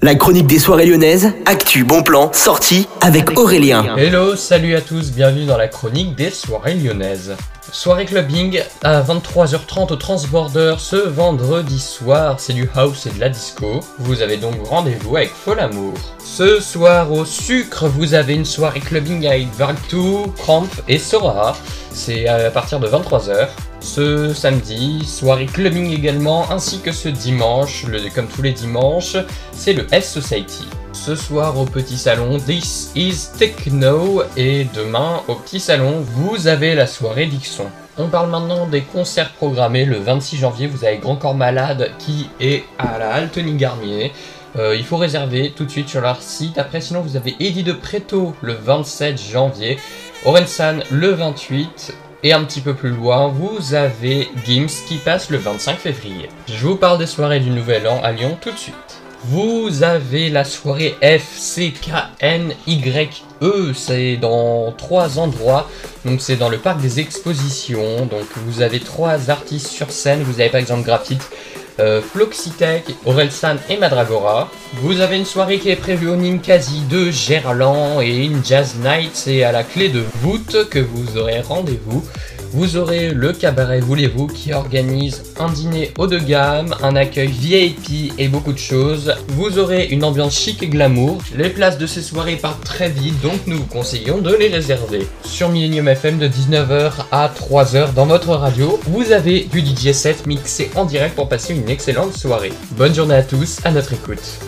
La chronique des soirées lyonnaises, actu, bon plan, sortie avec Aurélien. Hello, salut à tous, bienvenue dans la chronique des soirées lyonnaises. Soirée clubbing à 23h30 au Transborder ce vendredi soir, c'est du house et de la disco. Vous avez donc rendez-vous avec Folamour. Ce soir au sucre, vous avez une soirée clubbing avec Valtou, Cramp et Sora. C'est à partir de 23h. Ce samedi, soirée clubbing également, ainsi que ce dimanche, comme tous les dimanches, c'est le S Society. Ce soir au petit salon, This is Techno, et demain au petit salon, vous avez la soirée Dixon. On parle maintenant des concerts programmés. Le 26 janvier, vous avez Grand Corps Malade qui est à la Altony Garnier. Euh, il faut réserver tout de suite sur leur site. Après, sinon, vous avez Eddie de Preto le 27 janvier, Orensan le 28, et un petit peu plus loin, vous avez Gims qui passe le 25 février. Je vous parle des soirées du Nouvel An à Lyon tout de suite. Vous avez la soirée FCKNYE, c'est dans trois endroits. Donc c'est dans le parc des expositions. Donc vous avez trois artistes sur scène. Vous avez par exemple Graphite, euh, Floxitech, Orelsan et Madragora. Vous avez une soirée qui est prévue au Ninkasi de Gerland et une Jazz Night, c'est à la clé de voûte que vous aurez rendez-vous. Vous aurez le cabaret Voulez-vous qui organise un dîner haut de gamme, un accueil VIP et beaucoup de choses. Vous aurez une ambiance chic et glamour. Les places de ces soirées partent très vite donc nous vous conseillons de les réserver. Sur Millennium FM de 19h à 3h dans votre radio, vous avez du DJ set mixé en direct pour passer une excellente soirée. Bonne journée à tous, à notre écoute.